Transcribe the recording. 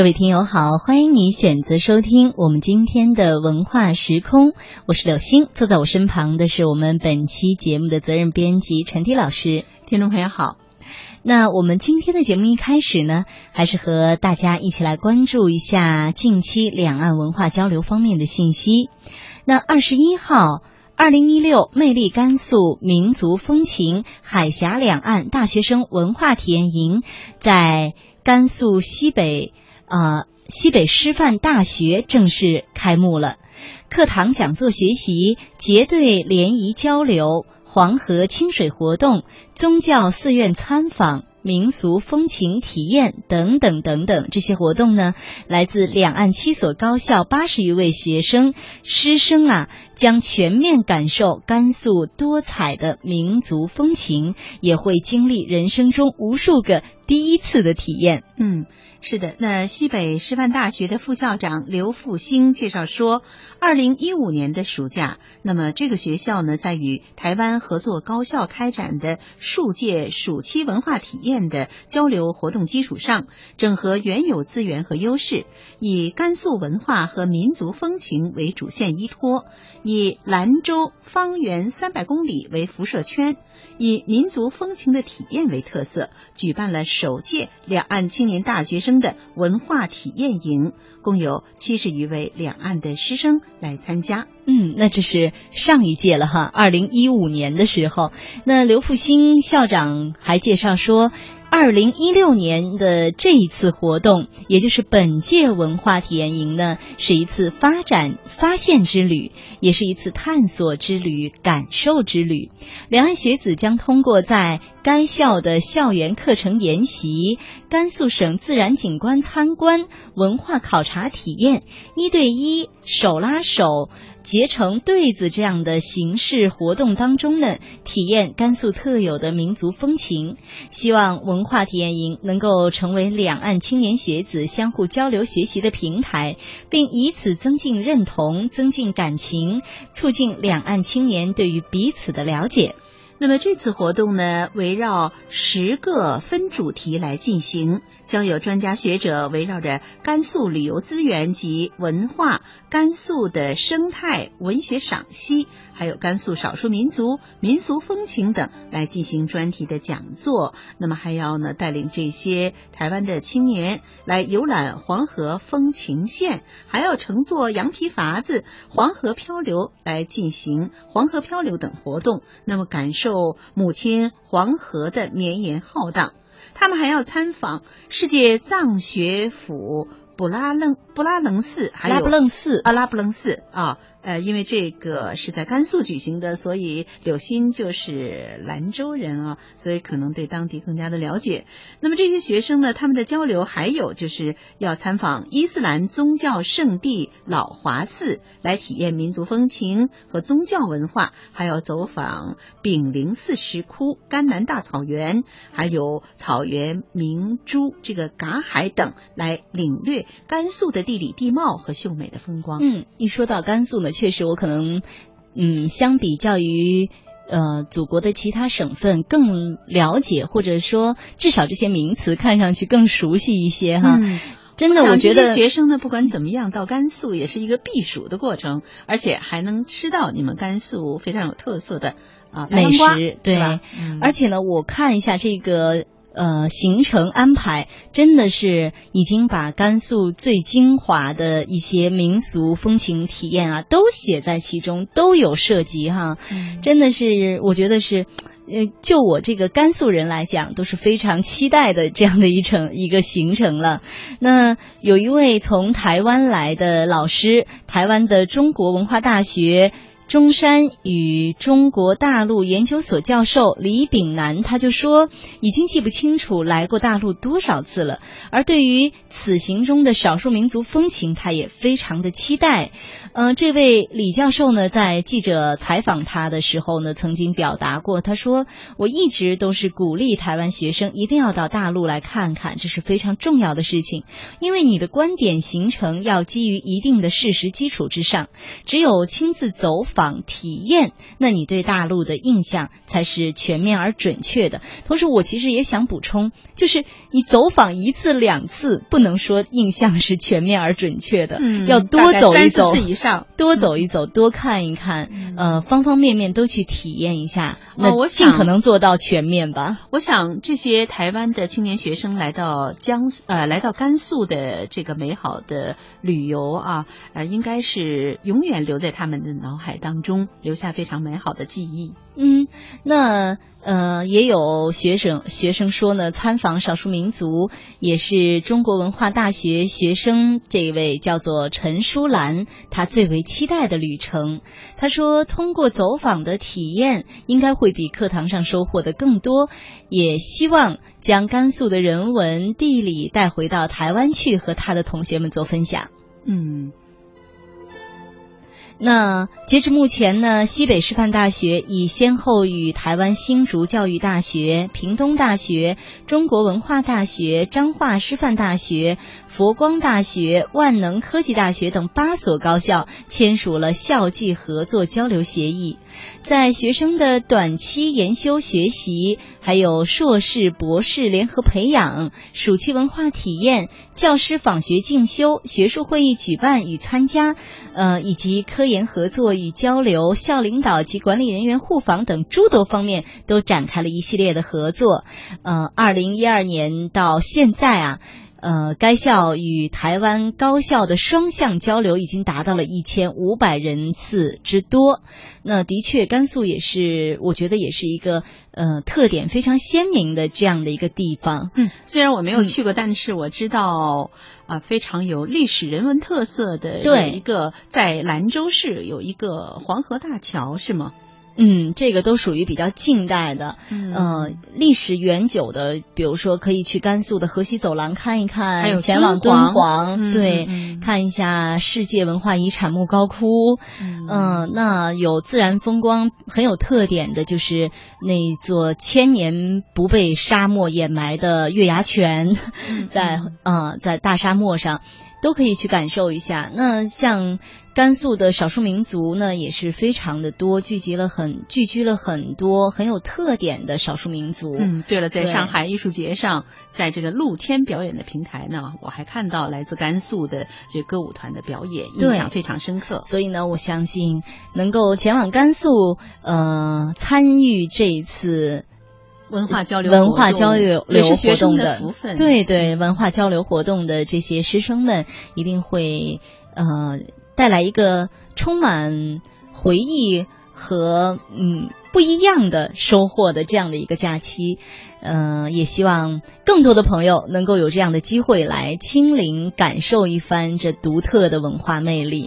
各位听友好，欢迎你选择收听我们今天的文化时空，我是柳星，坐在我身旁的是我们本期节目的责任编辑陈迪老师。听众朋友好，那我们今天的节目一开始呢，还是和大家一起来关注一下近期两岸文化交流方面的信息。那二十一号。二零一六魅力甘肃民族风情海峡两岸大学生文化体验营在甘肃西北呃西北师范大学正式开幕了，课堂讲座学习、结对联谊交流、黄河清水活动、宗教寺院参访。民俗风情体验等等等等，这些活动呢，来自两岸七所高校八十余位学生师生啊，将全面感受甘肃多彩的民族风情，也会经历人生中无数个第一次的体验。嗯。是的，那西北师范大学的副校长刘复兴介绍说，二零一五年的暑假，那么这个学校呢，在与台湾合作高校开展的数届暑期文化体验的交流活动基础上，整合原有资源和优势，以甘肃文化和民族风情为主线依托，以兰州方圆三百公里为辐射圈。以民族风情的体验为特色，举办了首届两岸青年大学生的文化体验营，共有七十余位两岸的师生来参加。嗯，那这是上一届了哈，二零一五年的时候，那刘复兴校长还介绍说。二零一六年的这一次活动，也就是本届文化体验营呢，是一次发展发现之旅，也是一次探索之旅、感受之旅。两岸学子将通过在该校的校园课程研习、甘肃省自然景观参观、文化考察体验、一对一手拉手。结成对子这样的形式活动当中呢，体验甘肃特有的民族风情。希望文化体验营能够成为两岸青年学子相互交流学习的平台，并以此增进认同、增进感情，促进两岸青年对于彼此的了解。那么这次活动呢，围绕十个分主题来进行，将有专家学者围绕着甘肃旅游资源及文化、甘肃的生态文学赏析，还有甘肃少数民族民俗风情等来进行专题的讲座。那么还要呢带领这些台湾的青年来游览黄河风情线，还要乘坐羊皮筏子黄河漂流来进行黄河漂流等活动。那么感受。受母亲黄河的绵延浩荡，他们还要参访世界藏学府布拉楞布拉楞寺，还有拉布楞寺啊拉布楞寺啊。呃，因为这个是在甘肃举行的，所以柳鑫就是兰州人啊，所以可能对当地更加的了解。那么这些学生呢，他们的交流还有就是要参访伊斯兰宗教圣地老华寺，来体验民族风情和宗教文化；还要走访炳灵寺石窟、甘南大草原，还有草原明珠这个嘎海等，来领略甘肃的地理地貌和秀美的风光。嗯，一说到甘肃呢。确实，我可能，嗯，相比较于呃祖国的其他省份更了解，或者说至少这些名词看上去更熟悉一些哈。真的，我觉得学生呢，不管怎么样，到甘肃也是一个避暑的过程，而且还能吃到你们甘肃非常有特色的啊美食，对吧，而且呢，我看一下这个。呃，行程安排真的是已经把甘肃最精华的一些民俗风情体验啊，都写在其中，都有涉及哈。真的是，我觉得是，呃，就我这个甘肃人来讲，都是非常期待的这样的一程一个行程了。那有一位从台湾来的老师，台湾的中国文化大学。中山与中国大陆研究所教授李炳南，他就说，已经记不清楚来过大陆多少次了。而对于此行中的少数民族风情，他也非常的期待。嗯，这位李教授呢，在记者采访他的时候呢，曾经表达过，他说：“我一直都是鼓励台湾学生一定要到大陆来看看，这是非常重要的事情。因为你的观点形成要基于一定的事实基础之上，只有亲自走访。”访体验，那你对大陆的印象才是全面而准确的。同时，我其实也想补充，就是你走访一次两次，不能说印象是全面而准确的，嗯要多走一次以上。多走一走，多看一看，呃，方方面面都去体验一下，我想尽可能做到全面吧。我想这些台湾的青年学生来到江苏呃来到甘肃的这个美好的旅游啊，呃，应该是永远留在他们的脑海当中，留下非常美好的记忆。嗯，那呃，也有学生学生说呢，参访少数民族也是中国文化大学学生这位叫做陈淑兰，她最为期待的旅程。她说，通过走访的体验，应该会比课堂上收获的更多，也希望将甘肃的人文地理带回到台湾去，和他的同学们做分享。嗯那截至目前呢，西北师范大学已先后与台湾新竹教育大学、屏东大学、中国文化大学、彰化师范大学、佛光大学、万能科技大学等八所高校签署了校际合作交流协议。在学生的短期研修学习，还有硕士、博士联合培养、暑期文化体验、教师访学进修、学术会议举办与参加，呃，以及科研合作与交流、校领导及管理人员互访等诸多方面，都展开了一系列的合作。呃，二零一二年到现在啊。呃，该校与台湾高校的双向交流已经达到了一千五百人次之多。那的确，甘肃也是，我觉得也是一个呃特点非常鲜明的这样的一个地方。嗯，虽然我没有嗯去过，但是我知道啊、非常有历史人文特色的对有一个在兰州市有一个黄河大桥，是吗？嗯，这个都属于比较近代的，嗯呃，历史远久的，比如说可以去甘肃的河西走廊看一看，还有前往敦煌嗯对，嗯嗯看一下世界文化遗产莫高窟。嗯嗯、那有自然风光很有特点的，就是那座千年不被沙漠掩埋的月牙泉，在呃在大沙漠上。都可以去感受一下。那像甘肃的少数民族呢，也是非常的多，聚集了很聚居了很多很有特点的少数民族。嗯，对了，在上海艺术节上，在这个露天表演的平台呢，我还看到来自甘肃的这歌舞团的表演，印象非常深刻。所以呢，我相信能够前往甘肃，呃，参与这一次文化交流，文化交流活动的福分。对对，文化交流活动的这些师生们一定会呃带来一个充满回忆和嗯不一样的收获的这样的一个假期。呃，也希望更多的朋友能够有这样的机会来亲临感受一番这独特的文化魅力。